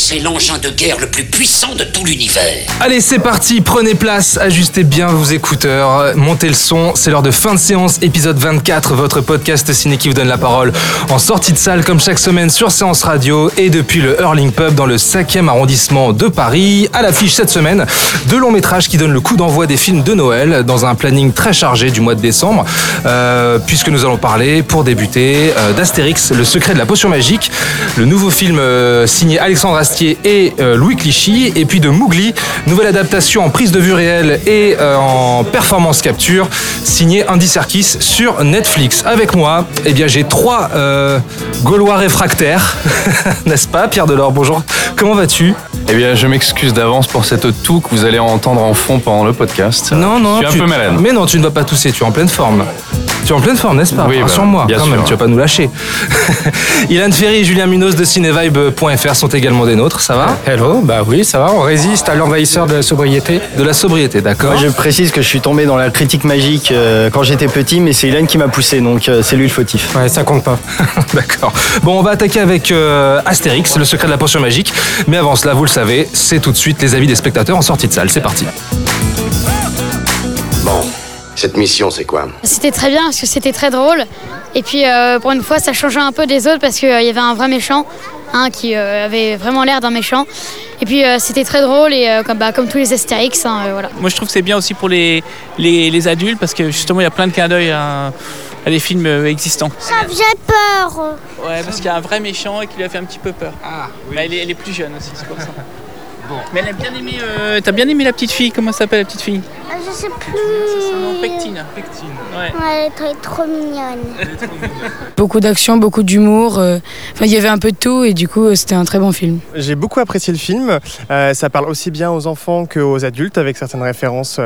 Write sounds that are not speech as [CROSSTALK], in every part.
C'est l'engin de guerre le plus puissant de tout l'univers. Allez, c'est parti, prenez place, ajustez bien vos écouteurs, montez le son, c'est l'heure de fin de séance, épisode 24, votre podcast ciné qui vous donne la parole en sortie de salle comme chaque semaine sur Séance Radio et depuis le Hurling Pub dans le 5e arrondissement de Paris. À l'affiche cette semaine, deux longs métrages qui donnent le coup d'envoi des films de Noël dans un planning très chargé du mois de décembre, euh, puisque nous allons parler, pour débuter, euh, d'Astérix, Le secret de la potion magique, le nouveau film euh, signé Alexandre Astier et euh, Louis Clichy, et puis de Mowgli, nouvelle adaptation en prise de vue réelle et euh, en performance capture, signé Andy Serkis sur Netflix. Avec moi, eh bien, j'ai trois euh, Gaulois réfractaires, [LAUGHS] n'est-ce pas, Pierre Delors? Bonjour. Comment vas-tu? Eh bien, je m'excuse d'avance pour cette toux que vous allez entendre en fond pendant le podcast. Non, non. Je suis tu- un peu malade. Mais non, tu ne vas pas tousser, tu es en pleine forme. Tu es en pleine forme, n'est-ce pas Oui, bah, Rassure-moi, bien quand sûr. même, tu vas pas nous lâcher. [LAUGHS] Ilan Ferry et Julien Munoz de cinevibe.fr sont également des nôtres, ça va Hello, bah oui, ça va, on résiste à l'envahisseur de la sobriété. De la sobriété, d'accord Moi, je précise que je suis tombé dans la critique magique euh, quand j'étais petit, mais c'est Hélène qui m'a poussé, donc euh, c'est lui le fautif. Ouais, ça compte pas. [LAUGHS] D'accord. Bon, on va attaquer avec euh, Astérix, le secret de la potion magique. Mais avant cela, vous le savez, c'est tout de suite les avis des spectateurs en sortie de salle. C'est parti. Cette mission, c'est quoi C'était très bien parce que c'était très drôle. Et puis euh, pour une fois, ça changeait un peu des autres parce qu'il y avait un vrai méchant hein, qui euh, avait vraiment l'air d'un méchant. Et puis euh, c'était très drôle et euh, comme, bah, comme tous les Astérix, hein, euh, voilà. Moi, je trouve que c'est bien aussi pour les, les, les adultes parce que justement, il y a plein de clins d'œil à, à des films existants. Ça faisait peur. Ouais, parce qu'il y a un vrai méchant et qui lui a fait un petit peu peur. Ah, elle, est, elle est plus jeune aussi, c'est pour ça. [LAUGHS] Mais elle a bien aimé. euh, T'as bien aimé la petite fille Comment elle s'appelle la petite fille Ah, Je sais plus. Non, Pectine. Pectine. Ouais. Ouais, elle est trop mignonne. Beaucoup d'action, beaucoup d'humour. euh, Enfin, il y avait un peu de tout et du coup, euh, c'était un très bon film. J'ai beaucoup apprécié le film. Euh, ça parle aussi bien aux enfants qu'aux adultes, avec certaines références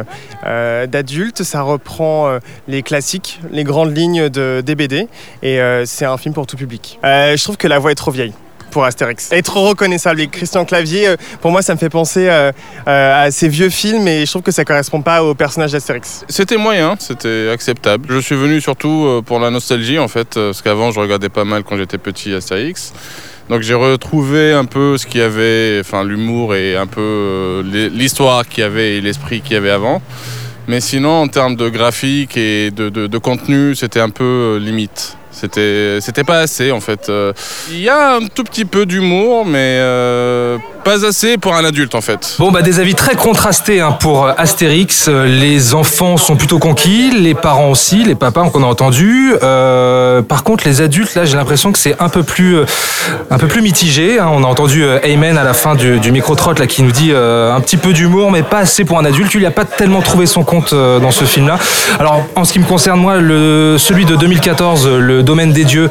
euh, d'adultes. Ça reprend euh, les classiques, les grandes lignes de, des BD. Et euh, c'est un film pour tout public. Euh, je trouve que la voix est trop vieille pour Astérix. Est trop reconnaissable. Et Christian Clavier, euh, pour moi, ça me fait penser euh, euh, à ces vieux films et je trouve que ça correspond pas au personnage d'Astérix. C'était moyen, c'était acceptable. Je suis venu surtout pour la nostalgie en fait, parce qu'avant je regardais pas mal quand j'étais petit Astérix. Donc j'ai retrouvé un peu ce qu'il y avait, enfin l'humour et un peu l'hi- l'histoire qu'il y avait et l'esprit qu'il y avait avant. Mais sinon en termes de graphique et de, contenu, c'était un peu limite. C'était, c'était pas assez en fait. Euh, Il y a un tout petit peu d'humour, mais euh, pas assez pour un adulte en fait. Bon, bah, des avis très contrastés hein, pour euh, Astérix. Les enfants sont plutôt conquis, les parents aussi, les papas qu'on a entendu. Par contre, les adultes, là, j'ai l'impression que c'est un peu plus, un peu plus mitigé. hein. On a entendu Ayman à la fin du, du micro-trot là, qui nous dit un petit peu d'humour, mais pas assez pour un adulte. Il n'a pas tellement trouvé son compte dans ce film-là. Alors, en ce qui me concerne, moi, le, celui de 2014, euh, Le Domaine des Dieux,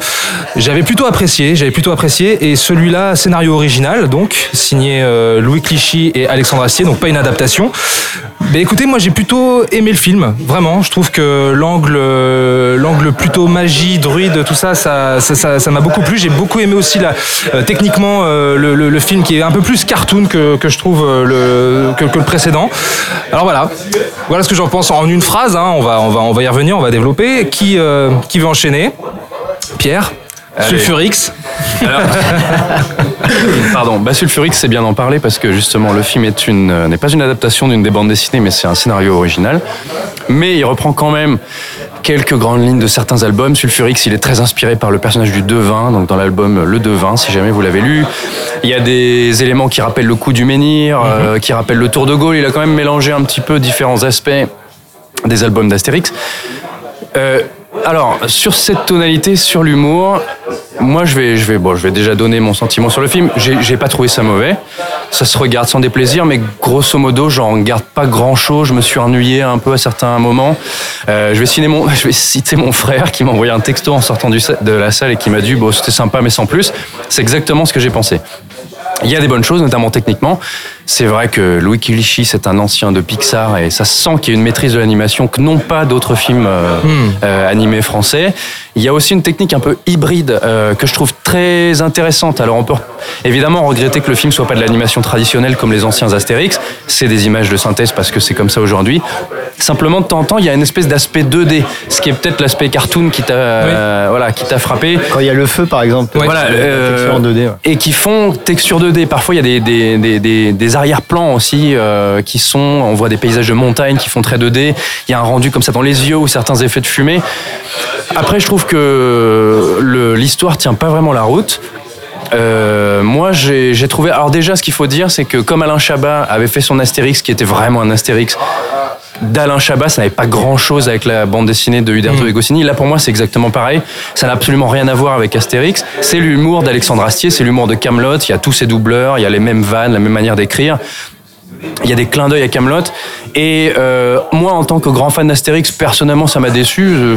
j'avais plutôt apprécié. J'avais plutôt apprécié. Et celui-là, scénario original, donc, signé euh, Louis Clichy et Alexandre Astier, donc pas une adaptation. Mais écoutez, moi j'ai plutôt aimé le film, vraiment. Je trouve que l'angle, euh, l'angle plutôt magie, druide, tout ça, ça, ça, ça- ça m'a beaucoup plu. J'ai beaucoup aimé aussi la, euh, techniquement euh, le, le- le film qui est un peu plus cartoon que, que je trouve euh, le, que, que le précédent. Alors voilà, voilà ce que j'en pense en une phrase. hein. On va, on va, on va y revenir, on va développer. Qui, euh, qui veut enchaîner? Pierre. Allez. Sulfurix. [LAUGHS] Pardon, bah Sulfurix, c'est bien d'en parler parce que justement le film est une, euh, n'est pas une adaptation d'une des bandes dessinées, mais c'est un scénario original. Mais il reprend quand même quelques grandes lignes de certains albums. Sulfurix, il est très inspiré par le personnage du devin, donc dans l'album Le Devin, si jamais vous l'avez lu. Il y a des éléments qui rappellent le coup du menhir, euh, qui rappellent le Tour de Gaulle. Il a quand même mélangé un petit peu différents aspects des albums d'Astérix. Euh, alors, sur cette tonalité, sur l'humour, moi je vais, je, vais, bon, je vais déjà donner mon sentiment sur le film. J'ai pas trouvé ça mauvais. Ça se regarde sans déplaisir, mais grosso modo, j'en garde pas grand chose. Je me suis ennuyé un peu à certains moments. Euh, je, vais citer mon, [LAUGHS] je vais citer mon frère qui m'a envoyé un texto en sortant de la salle et qui m'a dit Bon, c'était sympa, mais sans plus. C'est exactement ce que j'ai pensé. Il y a des bonnes choses, notamment techniquement. C'est vrai que Louis Kilichy, c'est un ancien de Pixar et ça sent qu'il y a une maîtrise de l'animation que n'ont pas d'autres films euh, Hmm. euh, animés français. Il y a aussi une technique un peu hybride euh, que je trouve très intéressante. Alors on peut évidemment regretter que le film soit pas de l'animation traditionnelle comme les anciens Astérix. C'est des images de synthèse parce que c'est comme ça aujourd'hui. Simplement de temps en temps, il y a une espèce d'aspect 2D, ce qui est peut-être l'aspect cartoon qui t'a euh, voilà qui t'a frappé. Quand il y a le feu, par exemple. Voilà, euh, texture en 2D. ouais. et qui font texture 2D. Parfois, il y a des, des, des, des, des arrière-plans aussi euh, qui sont, on voit des paysages de montagne qui font très 2D. Il y a un rendu comme ça dans les yeux ou certains effets de fumée. Après, je trouve que l'histoire tient pas vraiment la route. Euh, moi, j'ai trouvé. Alors déjà, ce qu'il faut dire, c'est que comme Alain Chabat avait fait son Astérix, qui était vraiment un Astérix d'Alain Chabat, ça n'avait pas grand-chose avec la bande dessinée de Uderzo et Goscinny. Là, pour moi, c'est exactement pareil. Ça n'a absolument rien à voir avec Astérix. C'est l'humour d'Alexandre Astier, c'est l'humour de Camelot. Il y a tous ses doubleurs, il y a les mêmes vannes, la même manière d'écrire. Il y a des clins d'œil à Camelot. Et euh, moi, en tant que grand fan d'Astérix, personnellement, ça m'a déçu. Je,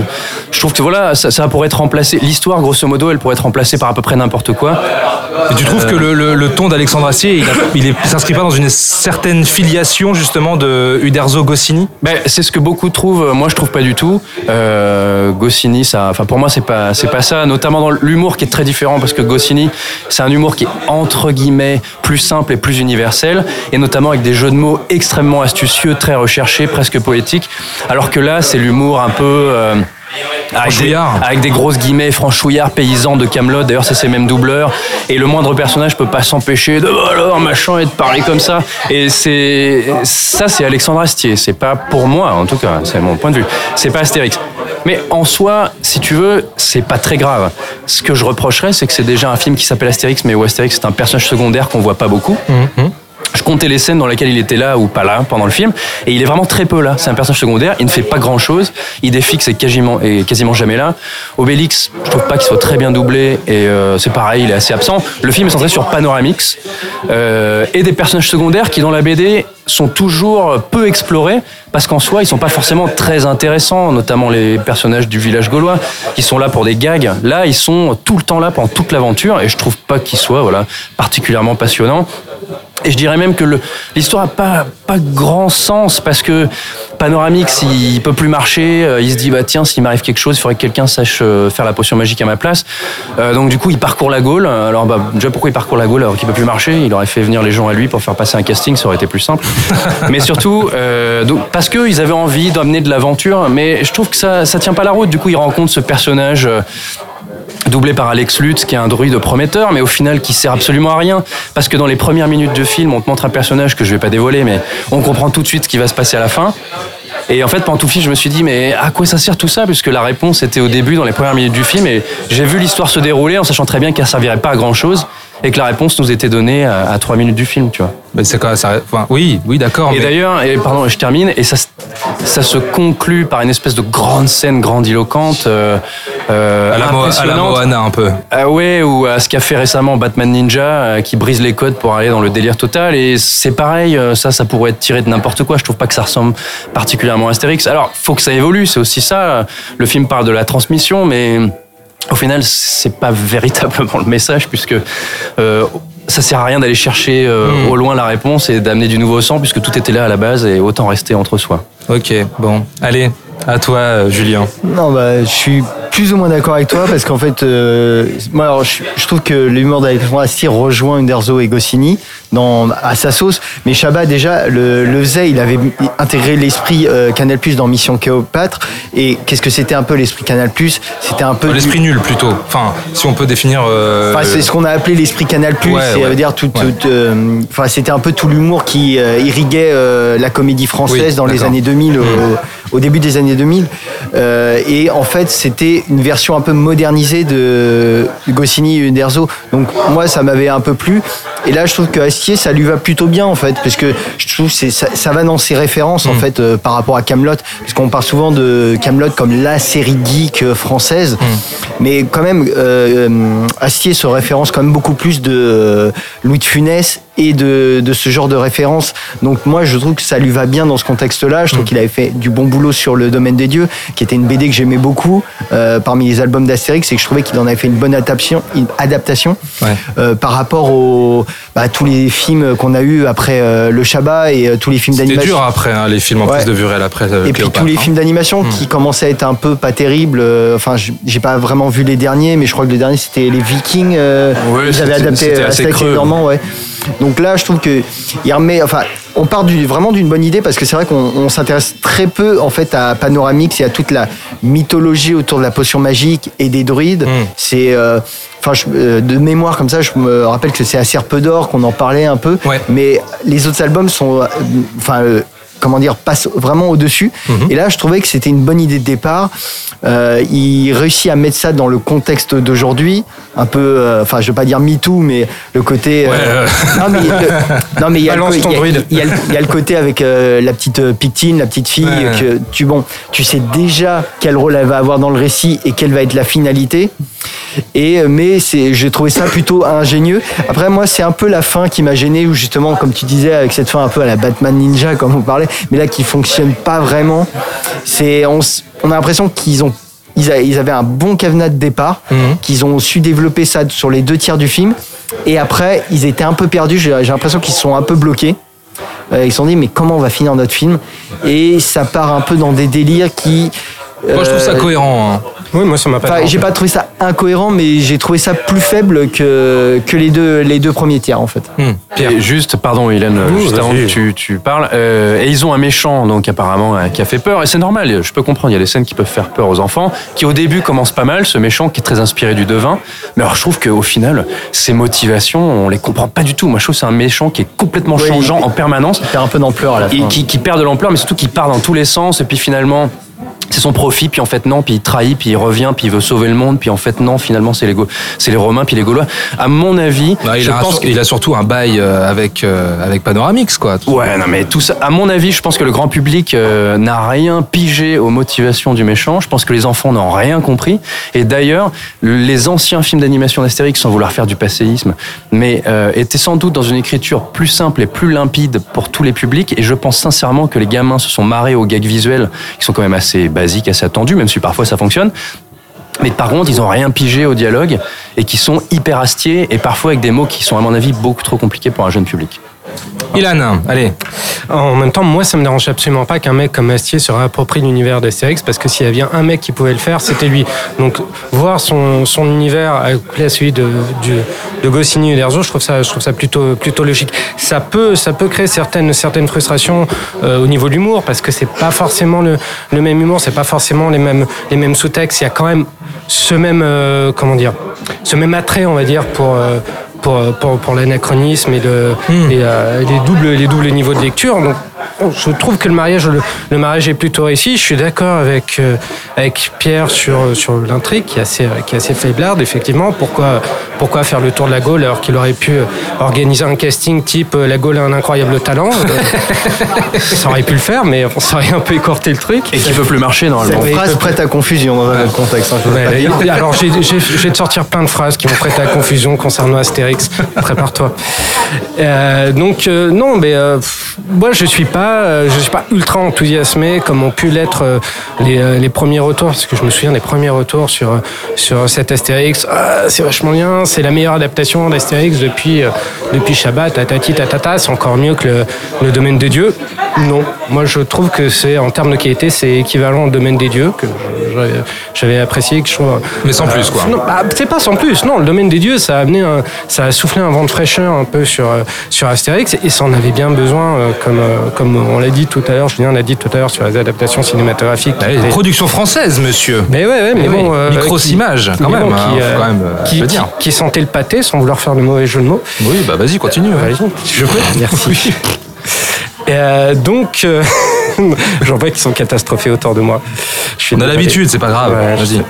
je trouve que voilà, ça, ça pourrait être remplacé. L'histoire, grosso modo, elle pourrait être remplacée par à peu près n'importe quoi. Et tu trouves que le, le- le ton d'Alexandre Astier, il, est- s'inscrit pas dans une certaine filiation justement de Uderzo Goscinny? Ben, c'est ce que beaucoup trouvent. Moi, je trouve pas du tout. Euh, Goscinny, ça, enfin pour moi, c'est pas, c'est pas ça. Notamment dans l'humour qui est très différent parce que Goscinny, c'est un humour qui est entre guillemets plus simple et plus universel, et notamment avec des jeux de mots extrêmement astucieux, très recherchés, presque poétiques. Alors que là, c'est l'humour un peu euh, avec des, Franchouillard. avec des grosses guillemets, franchouillard, paysan de Camelot. D'ailleurs, c'est ces mêmes doubleurs. Et le moindre personnage peut pas s'empêcher de oh alors machin et de parler comme ça. Et c'est ça, c'est Alexandre Astier. C'est pas pour moi, en tout cas, c'est mon point de vue. C'est pas Astérix. Mais en soi, si tu veux, c'est pas très grave. Ce que je reprocherais, c'est que c'est déjà un film qui s'appelle Astérix, mais où Astérix c'est un personnage secondaire qu'on voit pas beaucoup. Je comptais les scènes dans lesquelles il était là ou pas là pendant le film, et il est vraiment très peu là. C'est un personnage secondaire, il ne fait pas grand chose. Idéfix est quasiment, est quasiment jamais là. Obélix, je trouve pas qu'il soit très bien doublé, et euh, c'est pareil, il est assez absent. Le film est centré sur Panoramix, euh, et des personnages secondaires qui dans la BD sont toujours peu explorés, parce qu'en soi, ils sont pas forcément très intéressants, notamment les personnages du village gaulois, qui sont là pour des gags. Là, ils sont tout le temps là pendant toute l'aventure, et je trouve pas qu'ils soient voilà, particulièrement passionnants. Et je dirais même que l'histoire a pas, pas grand sens parce que Panoramix, il, peut plus marcher. euh, Il se dit, bah tiens, s'il m'arrive quelque chose, il faudrait que quelqu'un sache euh, faire la potion magique à ma place. Euh, donc du coup, il parcourt la Gaule. Alors bah, déjà, pourquoi il parcourt la Gaule alors qu'il peut plus marcher? Il aurait fait venir les gens à lui pour faire passer un casting, ça aurait été plus simple. [LAUGHS] mais surtout, euh, donc, parce qu'ils avaient envie d'amener de l'aventure. Mais je trouve que ça, ça tient pas la route. Du coup, il rencontre ce personnage. euh, doublé par Alex Lutz, qui est un druide prometteur, mais au final qui sert absolument à rien. Parce que dans les premières minutes de film, on te montre un personnage que je vais pas dévoiler, mais on comprend tout de suite ce qui va se passer à la fin. Et en fait, pendant tout je me suis dit, mais à quoi ça sert tout ça? Puisque la réponse était au début, dans les premières minutes du film, et j'ai vu l'histoire se dérouler en sachant très bien qu'elle servirait pas à grand chose, et que la réponse nous était donnée à, à trois minutes du film, tu vois. Mais c'est quoi ça, enfin, Oui, oui, d'accord. Et mais- d'ailleurs, et pardon, je termine, et ça, se- ça se conclut par une espèce de grande scène grandiloquente, euh, euh, à la, à la. Moana un peu. Ah ouais, ou à ce qu'a fait récemment Batman Ninja, euh, qui brise les codes pour aller dans le délire total. Et c'est pareil, euh, ça, ça pourrait être tiré de n'importe quoi. Je trouve pas que ça ressemble particulièrement à Astérix. Alors, faut que ça évolue, c'est aussi ça. Le film parle de la transmission, mais au final, c'est pas [LAUGHS] véritablement le message, puisque euh, ça sert à rien d'aller chercher euh, Hmm. au loin la réponse et d'amener du nouveau sang, puisque tout était là à la base, et autant rester entre soi. Ok, bon. Allez, à toi, euh, Julien. Non, bah, je suis plus ou moins d'accord avec toi parce qu'en fait, euh, moi, alors, je, je trouve que l'humour d'Alexandre Astier rejoint Uderzo et Goscinny dans, à sa sauce. Mais Chabat, déjà, le, le faisait, il avait intégré l'esprit euh, Canal Plus dans Mission Cléopâtre. Et qu'est-ce que c'était un peu l'esprit Canal Plus? C'était un peu. du- L'esprit nul plutôt. Enfin, si on peut définir. euh, Enfin, c'est ce qu'on a appelé l'esprit Canal Plus, Ouais, ça ouais. veut dire tout, Ouais. tout, euh, enfin, c'était un peu tout l'humour qui euh, irriguait euh, la comédie française Oui, dans les années 2000, au, Mm. Au début des années 2000. Euh, et en fait, c'était une version un peu modernisée de Goscinny et. Donc moi, ça m'avait un peu plu. Et là, je trouve que Astier, ça lui va plutôt bien en fait, parce que je trouve que ça, ça va dans ses références en Mm. fait euh, par rapport à Camelot, parce qu'on parle souvent de Camelot comme la série geek euh, française, Mm. mais quand même euh, Astier se référence quand même beaucoup plus de Louis de Funès et de, de ce genre de références. Donc moi, je trouve que ça lui va bien dans ce contexte-là. Je trouve qu'il avait fait du bon boulot sur le Domaine des Dieux, qui était une BD que j'aimais beaucoup euh, parmi les albums d'Astérix, et que je trouvais qu'il en avait fait une bonne adaptation, une adaptation Ouais. euh, par rapport au bah, tous les films qu'on a eu après euh, le Shabbat et euh, tous les films C'était d'animation. dur après, hein, les films en Ouais. plus de Vurel après euh, Et puis tous les hein. films d'animation qui commençaient à être un peu pas terribles. Enfin, j'ai pas vraiment vu les derniers, mais je crois que le dernier c'était les Vikings. Ouais, ils avaient c'était- adapté c'était euh, assez creux. Normand, ouais. Donc là, je trouve que il remet. Enfin, on part du, vraiment d'une bonne idée parce que c'est vrai qu'on on s'intéresse très peu en fait à Panoramix et à toute la mythologie autour de la potion magique et des druides. C'est euh, Enfin, je- euh, de mémoire comme ça, je me rappelle que c'est à Serpe d'Or qu'on en parlait un peu. Mais les autres albums sont, euh, enfin, euh, comment dire, passent vraiment au-dessus. Et là, je trouvais que c'était une bonne idée de départ. Euh, il réussit à mettre ça dans le contexte d'aujourd'hui, un peu, euh, enfin, je veux pas dire MeToo, mais le côté. euh, [LAUGHS] non, mais, le- non, mais il y a le côté avec euh, la petite euh, Pictine, la petite fille, Ouais. que tu bon, tu sais déjà quel rôle elle va avoir dans le récit et quelle va être la finalité. Et euh, mais c'est, j'ai trouvé ça plutôt ingénieux. Après moi, c'est un peu la fin qui m'a gêné, où justement, comme tu disais, avec cette fin un peu à la Batman Ninja, comme vous parlez, mais là qui fonctionne pas vraiment. C'est, on, a l'impression qu'ils ont ils, a- ils avaient un bon cadenas de départ, qu'ils ont su développer ça sur les deux tiers du film. Et après, ils étaient un peu perdus. J'ai l'impression qu'ils sont un peu bloqués. Euh, ils se sont dit, mais comment on va finir notre film? Et ça part un peu dans des délires qui. Moi, je trouve ça euh, cohérent. hein. Oui, moi, ça m'a pas j'ai pas trouvé ça incohérent, mais j'ai trouvé ça plus faible que, que les, deux, les deux premiers tiers, en fait. Et juste, pardon, Hélène, Oui, juste avant que tu, tu parles, euh, et ils ont un méchant, donc apparemment, euh, qui a fait peur, et c'est normal, je peux comprendre, il y a des scènes qui peuvent faire peur aux enfants, qui au début commencent pas mal, ce méchant qui est très inspiré du devin, mais alors je trouve qu'au final, ses motivations, on les comprend pas du tout. Moi, je trouve que c'est un méchant qui est complètement Oui, changeant il- en permanence. Il perd un peu d'ampleur à la Et fin. qui, qui perd de l'ampleur, mais surtout qui part dans tous les sens, et puis finalement, son profit, puis en fait non, puis il trahit, puis il revient, puis il veut sauver le monde, puis en fait non, finalement c'est les, c'est les Romains, puis les Gaulois. À mon avis, Ah, il, je a un- pense que... il a surtout un bail euh, avec, euh, avec Panoramix, quoi. Ouais, non, mais tout ça, à mon avis, je pense que le grand public euh, n'a rien pigé aux motivations du méchant. Je pense que les enfants n'ont rien compris. Et d'ailleurs, les anciens films d'animation d'Astérix, sans vouloir faire du passéisme, mais euh, étaient sans doute dans une écriture plus simple et plus limpide pour tous les publics. Et je pense sincèrement que les gamins se sont marrés aux gags visuels, qui sont quand même assez basiques, assez attendus, même si parfois ça fonctionne. Mais par contre, ils ont rien pigé au dialogue et qui sont hyper astiers et parfois avec des mots qui sont à mon avis beaucoup trop compliqués pour un jeune public. Ilan, allez. En même temps, moi, ça me dérange absolument pas qu'un mec comme Astier se réapproprie l'univers d'Astérix, parce que s'il y avait un mec qui pouvait le faire, c'était lui. Donc, voir son, son univers accoupler à celui de, de Goscinny et d'Herzo, je trouve ça, je trouve ça plutôt, plutôt logique. Ça peut, ça peut créer certaines, certaines frustrations euh, au niveau de l'humour, parce que c'est pas forcément le, le même humour, c'est pas forcément les mêmes, les mêmes sous-textes. Il y a quand même ce même, euh, comment dire, ce même attrait, on va dire, pour. euh, pour, pour, pour l'anachronisme et, le, et euh, les, doubles, les doubles niveaux de lecture. Donc, je trouve que le mariage, le, le mariage est plutôt réussi. Je suis d'accord avec, euh, avec Pierre sur, sur l'intrigue qui est assez, qui est assez faiblarde, effectivement. Pourquoi, pourquoi faire le tour de la Gaule alors qu'il aurait pu euh, organiser un casting type euh, La Gaule a un incroyable talent? Euh, [LAUGHS] Ça aurait pu le faire, mais on s'aurait un peu écorté le truc. Et qui peut plus marcher normalement. Cette phrase prête à confusion dans un autre contexte. hein, je veux pas Ouais, dire. alors, j'ai- te sortir plein de phrases qui vont prêter à confusion concernant Astérix. Prépare-toi. Euh, donc, euh, non, mais euh, moi, je suis pas, euh, je suis pas ultra enthousiasmé comme ont pu l'être euh, les, euh, les premiers retours, parce que je me souviens des premiers retours sur, sur cet Astérix. Ah, c'est vachement bien, c'est la meilleure adaptation d'Astérix depuis, depuis Shabbat, tatati, tatata, c'est encore mieux que le, le domaine des dieux. Non, moi, je trouve que c'est, en termes de qualité, c'est équivalent au domaine des dieux, que j'avais- apprécié, que je trouve. Mais sans plus, quoi. Non, bah, c'est pas sans plus. Non, le domaine des dieux, ça a amené, un- ça a soufflé un vent de fraîcheur un peu sur sur Astérix et ça en avait bien besoin, comme comme on l'a dit tout à l'heure. Julien l'a dit tout à l'heure sur les adaptations cinématographiques. Qui étaient- production française, monsieur. mais ouais, ouais, mais Eh oui, bon. euh, qui- quand bon, hein, qui, euh, quand même, euh, qui, le qui- qui sentait le pâté sans vouloir faire de mauvais jeu de mots. Oui, bah vas-y, continue. hein. Vas-y, je [LAUGHS] peux. Merci. Euh, donc, euh, [LAUGHS] j'en vois qu'ils sont catastrophés autour de moi. Je suis On a l'habitude, c'est pas grave. Ouais, je Vas-y. sais.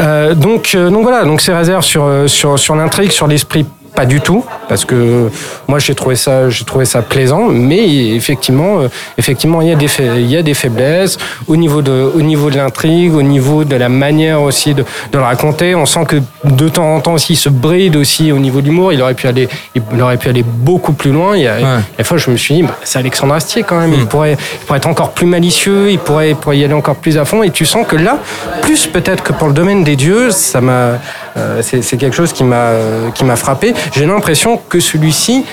Euh, donc, euh, donc voilà, donc ces réserves sur, euh, sur, sur l'intrigue, sur l'esprit, pas du tout, parce que moi j'ai trouvé ça, j'ai trouvé ça plaisant, mais effectivement, euh, effectivement, il y a des, fa- il y a des faiblesses au niveau de, au niveau de l'intrigue, au niveau de la manière aussi de, de le raconter. On sent que de temps en temps aussi, il se bride aussi au niveau de l'humour. Il aurait pu aller, il aurait pu aller beaucoup plus loin. Il y a, Des fois, je me suis dit, bah, c'est Alexandre Astier quand même. Il pourrait, il pourrait être encore plus malicieux. Il pourrait, il pourrait y aller encore plus à fond. Et tu sens que là, plus peut-être que pour le domaine des dieux, ça m'a, Euh, c'est c'est quelque chose qui m'a euh, qui m'a frappé. J'ai l'impression que celui-ci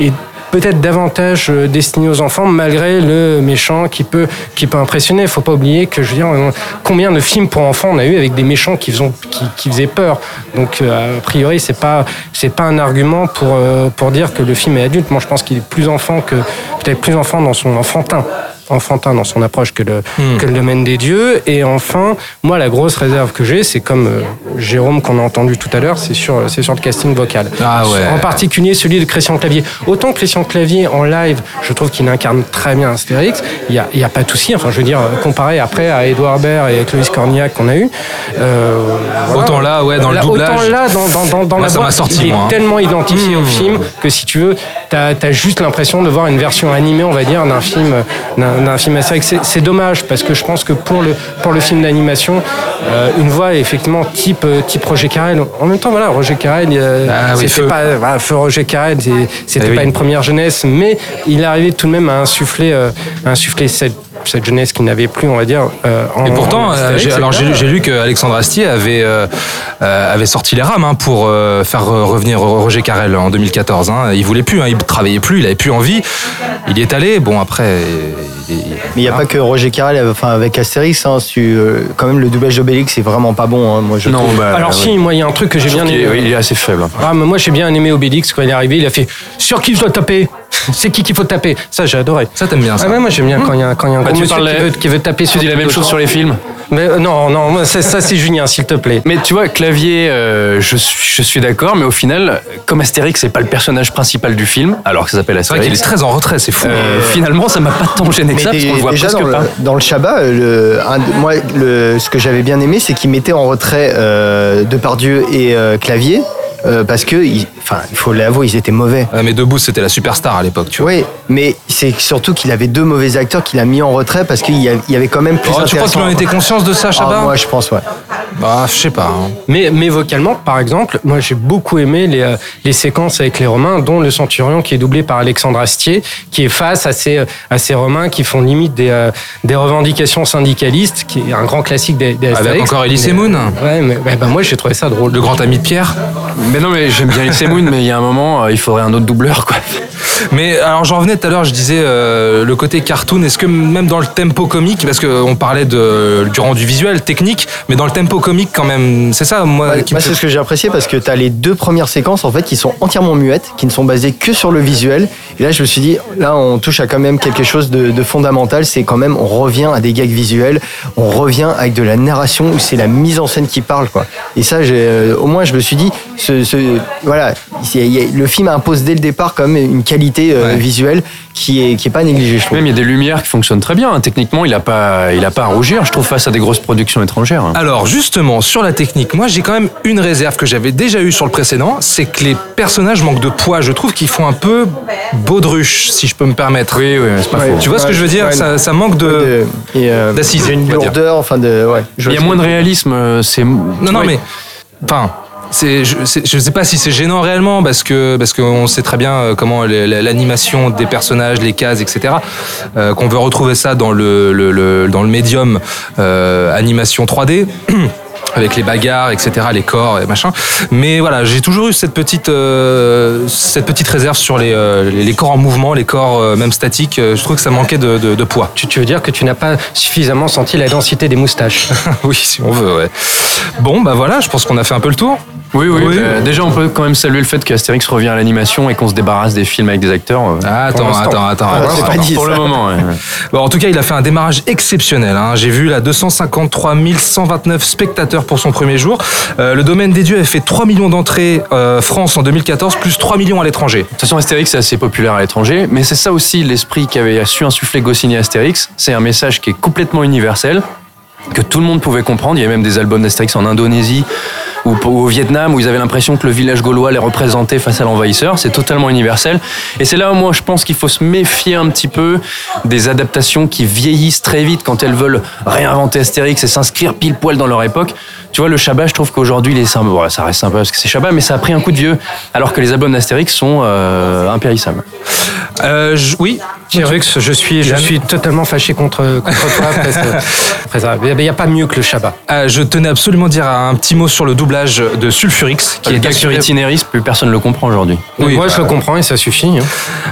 est peut-être davantage euh, destiné aux enfants malgré le méchant qui peut qui peut impressionner. Faut pas oublier que je veux dire combien de films pour enfants on a eu avec des méchants qui faisaient qui faisaient peur. Donc euh, a priori c'est pas c'est pas un argument pour euh, pour dire que le film est adulte. Moi je pense qu'il est plus enfant que peut-être plus enfant dans son enfantin enfantin dans son approche que le, que le domaine des dieux. Et enfin, moi, la grosse réserve que j'ai, c'est comme euh, Jérôme qu'on a entendu tout à l'heure, c'est sur, c'est sur le casting vocal. Ah ouais. En particulier celui de Christian Clavier. Autant Christian Clavier en live, je trouve qu'il incarne très bien Astérix. Il n'y a, y a pas de souci. Enfin, je veux dire, comparé après à Edouard Baird et Clovis Cornillac qu'on a eu. euh, voilà. Autant là, ouais, dans le Là, doublage. Autant là, dans, dans, dans, dans Moi, la ça sorti, il est hein. tellement identifié au Mmh. film que si tu veux, tu as, juste l'impression de voir une version animée, on va dire, d'un film, d'un film Astérix. C'est- C'est dommage parce que je pense que pour le, pour le film d'animation, euh, une voix effectivement type, euh, type Roger Carrel. En même temps, voilà, Roger Carrel, euh, Ah oui, c'était feu. pas, voilà, feu Roger Carrel, c'était Eh oui. pas une première jeunesse, mais il arrivait tout de même à insuffler, euh, à insuffler cette, cette jeunesse qu'il n'avait plus, on va dire. euh, en, Et pourtant, en euh, alors j'ai lu que Alexandre Astier avait, euh, euh, avait sorti les rames hein, pour euh, faire revenir Roger Carrel en 2014. Hein. Il voulait plus, hein, il travaillait plus, il avait plus envie. Il y est allé. Bon après, il- il- Mais il n'y a pas que Roger Carrel, enfin avec Astérix, hein, euh, quand même le doublage d'Obélix c'est vraiment pas bon. hein, moi je Non, bah, Alors ouais. si, moi il y a un truc que j'ai bien qu'il aimé. est- oui, il est assez faible. Ah, mais moi j'ai bien aimé Obélix quand il est arrivé, il a fait sur qui je dois taper? [LAUGHS] C'est qui qu'il faut taper? Ça j'ai adoré. ça t'aime bien ça. Ah ouais, moi j'aime bien quand il y a, quand il y a un Bah, gros tu monsieur parlais- qui veut, qui veut taper Tu sur dis la même chose sur les films Mais euh, non, non, moi, ça, ça c'est Julien, s'il te plaît. Mais tu vois, Clavier, euh, je suis, je suis d'accord, mais au final, comme Astérix, c'est pas le personnage principal du film, alors que ça s'appelle C'est vrai qu'il Astérix. est très en retrait, c'est fou. euh, finalement, ça m'a pas tant gêné que ça, parce qu'on le voit déjà presque dans le, pas. dans le Shabbat, euh, le, un de- moi, le, ce que j'avais bien aimé, c'est qu'il mettait en retrait euh, Depardieu et euh, Clavier. Euh, parce que, il- enfin, il faut l'avouer, ils étaient mauvais. Mais Debout, c'était la superstar à l'époque, tu vois. Oui, mais c'est surtout qu'il avait deux mauvais acteurs qu'il a mis en retrait parce qu'il y avait quand même plus Oh, tu crois qu'il en était conscience de ça, Ah, Chabat? Moi, je pense, ouais. Bah, je sais pas. hein. Mais, mais vocalement, par exemple, moi j'ai beaucoup aimé les, euh, les séquences avec les Romains, dont le Centurion qui est doublé par Alexandre Astier, qui est face à ces, à ces Romains qui font limite des, euh, des revendications syndicalistes, qui est un grand classique des, des Avec Astérix. encore Elise Moon. Ouais, mais bah, moi j'ai trouvé ça drôle. Le grand ami de Pierre. Mais non, mais j'aime bien Elise Moon, mais il y a un moment, euh, il faudrait un autre doubleur, quoi. Mais alors j'en revenais tout à l'heure, je disais euh, le côté cartoon, est-ce que même dans le tempo comique, parce qu'on parlait de, du rendu visuel, technique, mais dans le tempo comique quand même, c'est ça moi qui me fait- c'est ce que j'ai apprécié parce que tu as les deux premières séquences en fait qui sont entièrement muettes, qui ne sont basées que sur le visuel. Et là, je me suis dit, là, on touche à quand même quelque chose de, de fondamental. C'est quand même, on revient à des gags visuels, on revient avec de la narration où c'est la mise en scène qui parle, quoi. Et ça, j'ai, euh, au moins, je me suis dit, ce, ce- voilà, c'est- il y a- le film impose dès le départ quand même une qualité euh, Ouais. visuelle qui est qui est pas négligée, je trouve. Même il y a des lumières qui fonctionnent très bien. hein. Techniquement, il a pas, il a pas à rougir, je trouve, face à des grosses productions étrangères. hein. Alors justement, sur la technique, moi j'ai quand même une réserve que j'avais déjà eue sur le précédent, c'est que les personnages manquent de poids. Je trouve qu'ils font un peu baudruche, si je peux me permettre. Oui, oui, c'est pas Ouais. faux. Tu vois ce que je veux dire? ouais. ça, ça manque de... Euh, d'assises, j'ai une lourdeur, enfin de, ouais. je Il y a moins de réalisme, euh, c'est. Non, non, mais... Enfin... C'est, je, je sais pas si c'est gênant réellement parce que parce qu'on sait très bien euh, comment l'animation des personnages, les cases, etc. euh, qu'on veut retrouver ça dans le, le- le- dans le médium euh, animation 3D. [CLEARS THROAT] avec les bagarres, etc., les corps et machin. Mais voilà, j'ai toujours eu cette petite, euh, cette petite réserve sur les, euh, les corps en mouvement, les corps euh, même statiques. Euh, Je trouve que ça manquait de, de- de poids. Tu, tu veux dire que tu n'as pas suffisamment senti la densité des moustaches? [LAUGHS] Oui, si on veut, ouais. Bon, bah voilà, je pense qu'on a fait un peu le tour. Oui, oui. Oui. euh, déjà, on peut quand même saluer le fait qu'Astérix revient à l'animation et qu'on se débarrasse des films avec des acteurs. euh, Ah, attends, attends, attends, Ah, attends, pas dit, Pour ça. le moment, ouais. [LAUGHS] Bon, en tout cas, il a fait un démarrage exceptionnel. hein. J'ai vu là 253 129 spectateurs pour son premier jour. Euh, le domaine des dieux a fait 3 millions d'entrées euh, France en 2014, plus 3 millions à l'étranger. De toute façon, Astérix est assez populaire à l'étranger, mais c'est ça aussi l'esprit qu'avait su insuffler Goscinny Astérix. C'est un message qui est complètement universel, que tout le monde pouvait comprendre. Il y a même des albums d'Astérix en Indonésie ou au Vietnam où ils avaient l'impression que le village gaulois les représentait face à l'envahisseur. C'est totalement universel. Et c'est là où moi je pense qu'il faut se méfier un petit peu des adaptations qui vieillissent très vite quand elles veulent réinventer Astérix et s'inscrire pile poil dans leur époque. Tu vois, le Shabbat, je trouve qu'aujourd'hui, il est sympa. Bon, ça reste sympa parce que c'est Shabbat, mais ça a pris un coup de vieux. Alors que les albums d'Astérix sont euh, impérissables. Euh, je- oui. Chirux, je suis, je suis totalement fâché contre, contre toi [LAUGHS] après, ce- après ça. Il n'y a pas mieux que le Shabbat. Euh, je tenais absolument à dire un petit mot sur le doublage de Sulfurix, qui Le est gars sur assuré- Itinéris, plus personne ne le comprend aujourd'hui. Oui, Moi, bah, je le comprends et ça suffit. hein.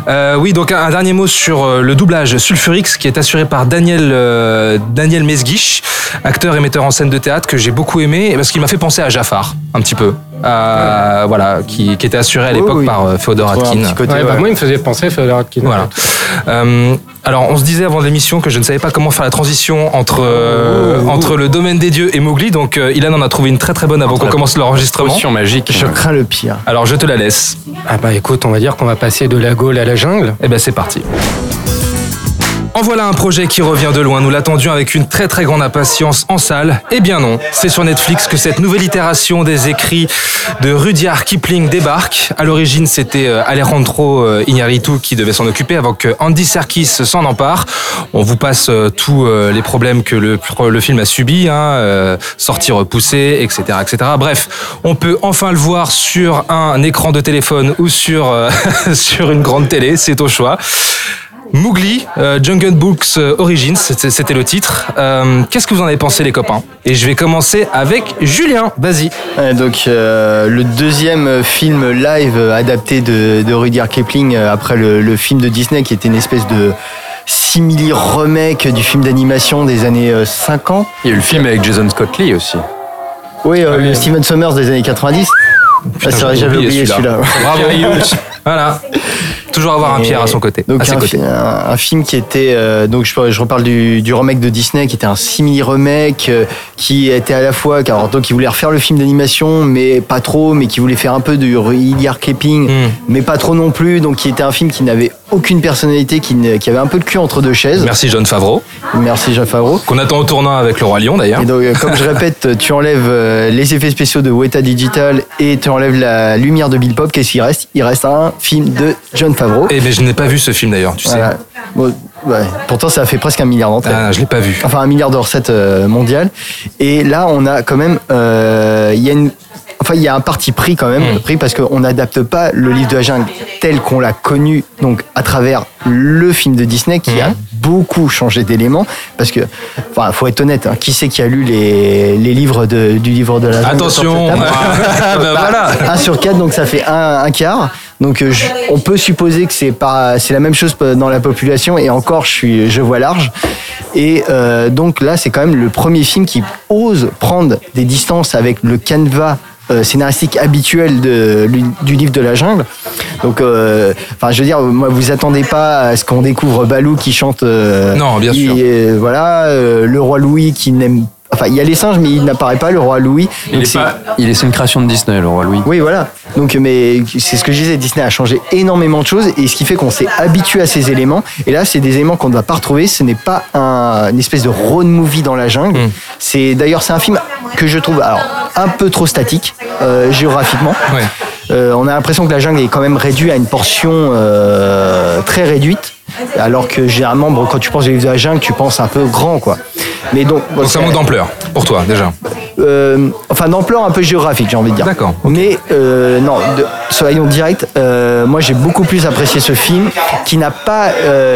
Euh, oui, donc un, un dernier mot sur euh, le doublage Sulfurix qui est assuré par Daniel euh, Daniel Mesguich, acteur et metteur en scène de théâtre que j'ai beaucoup aimé parce qu'il m'a fait penser à Jafar un petit peu, voilà, qui, qui était assuré à l'époque oui. par euh, Féodor Atkin. côté, Ouais, bah, ouais. moi, il me faisait penser à Fedor Atkin. Voilà. Alors, on se disait avant l'émission que je ne savais pas comment faire la transition entre euh, entre le domaine des dieux et Mowgli. Donc, euh, Ilan en a trouvé une très très bonne avant qu'on commence l'enregistrement. Potion magique. Je crains le pire. Alors, je te la laisse. Ah bah écoute, on va dire qu'on va passer de la Gaule à la jungle. Eh ben, c'est parti. En voilà un projet qui revient de loin. Nous l'attendions avec une très très grande impatience en salle. Eh bien non, c'est sur Netflix que cette nouvelle itération des écrits de Rudyard Kipling débarque. À l'origine, c'était euh, Alejandro euh, Iñárritu qui devait s'en occuper avant que Andy Serkis s'en empare. On vous passe euh, tous les problèmes que le, film a subis, hein, sortie repoussée, etc., etc. Bref, on peut enfin le voir sur un écran de téléphone ou sur, [LAUGHS] sur une grande télé, c'est au choix. Mowgli, euh, Jungle Books euh, Origins, c'était le titre. Euh, Qu'est-ce que vous en avez pensé, les copains? Et je vais commencer avec Julien. Vas-y. Ouais, donc euh, le deuxième film live adapté de, de Rudyard Kipling après le, le film de Disney qui était une espèce de simili remake du film d'animation des années euh, 50. Il y a eu le film avec Jason Scott Lee aussi. Oui, euh, le Steven Sommers des années 90. Ah, c'est vrai, j'avais oublié celui-là. Bravo. voilà. Toujours avoir un Pierre à son côté. Donc à ses un, côtés. fi- un- un film qui était euh, donc je, je reparle du, du remake de Disney qui était un simili remake euh, qui était à la fois alors donc il voulait refaire le film d'animation mais pas trop mais qui voulait faire un peu du Rudyard Kipling Hmm. mais pas trop non plus donc qui était un film qui n'avait aucune personnalité qui, ne- qui avait un peu le cul entre deux chaises. Merci John Favreau. Merci Jean Favreau. Qu'on attend au tournant avec le Roi Lion d'ailleurs. Et donc, euh, comme je répète, tu enlèves les effets spéciaux de Weta Digital et tu enlèves la lumière de Bill Pop. Qu'est-ce qu'il reste? Il reste un film de John Favreau. Eh ben, je n'ai pas vu ce film d'ailleurs, tu sais. Voilà. Bon, ouais. Pourtant, ça a fait presque un milliard d'entrées. Ah, je l'ai pas vu. Enfin, un milliard de recettes euh, mondiales. Et là, on a quand même, euh, il y a une, enfin, il y a un parti pris quand même, Mm. pris parce qu'on n'adapte pas le livre de la jungle tel qu'on l'a connu, donc à travers le film de Disney qui Mm. a beaucoup changé d'éléments. Parce que, enfin, faut être honnête, hein, qui c'est qui a lu les, les livres de, du livre de la jungle Attention. [LAUGHS] Ah, ben voilà. 1 sur 4, donc ça fait un, un quart. Donc euh, je- on peut supposer que c'est pas c'est la même chose dans la population et encore je suis je vois large. Et euh, donc là c'est quand même le premier film qui ose prendre des distances avec le canevas scénaristique habituel de, du livre de la jungle. Donc, euh, enfin, je veux dire, moi, vous attendez pas à ce qu'on découvre Balou qui chante. euh, Non, bien sûr. il- euh, voilà, euh, le roi Louis qui n'aime. Enfin, il y a les singes, mais il n'apparaît pas, le roi Louis. Il est, pas, il est, une création de Disney, le roi Louis. oui, voilà. Donc, mais c'est ce que je disais, Disney a changé énormément de choses et ce qui fait qu'on s'est habitué à ces éléments. Et là, c'est des éléments qu'on ne va pas retrouver. Ce n'est pas un, une espèce de road movie dans la jungle. Mm. C'est d'ailleurs c'est un film que je trouve alors un peu trop statique euh, géographiquement. Ouais. Euh, on a l'impression que la jungle est quand même réduite à une portion euh, très réduite. Alors que généralement, bon, quand tu penses à la jungle, tu penses un peu grand, quoi. Mais donc, ça manque d'ampleur pour toi déjà. euh, enfin d'ampleur un peu géographique j'ai envie de dire. D'accord. Mais euh, non, de- soyons directs, euh, moi j'ai beaucoup plus apprécié ce film qui n'a pas